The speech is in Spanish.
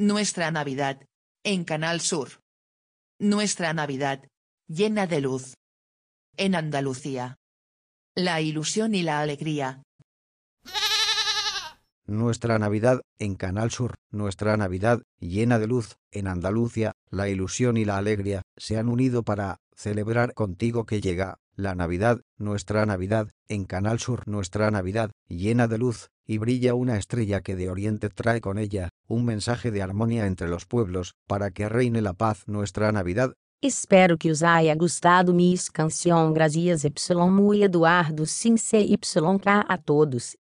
Nuestra Navidad, en Canal Sur. Nuestra Navidad, llena de luz. En Andalucía. La ilusión y la alegría. Nuestra Navidad en Canal Sur, nuestra Navidad llena de luz, en Andalucía, la ilusión y la alegría se han unido para celebrar contigo que llega la Navidad, nuestra Navidad, en Canal Sur, nuestra Navidad llena de luz, y brilla una estrella que de Oriente trae con ella un mensaje de armonía entre los pueblos, para que reine la paz nuestra Navidad. Espero que os haya gustado Miss Canción Gracias Y Eduardo Cince YK a todos.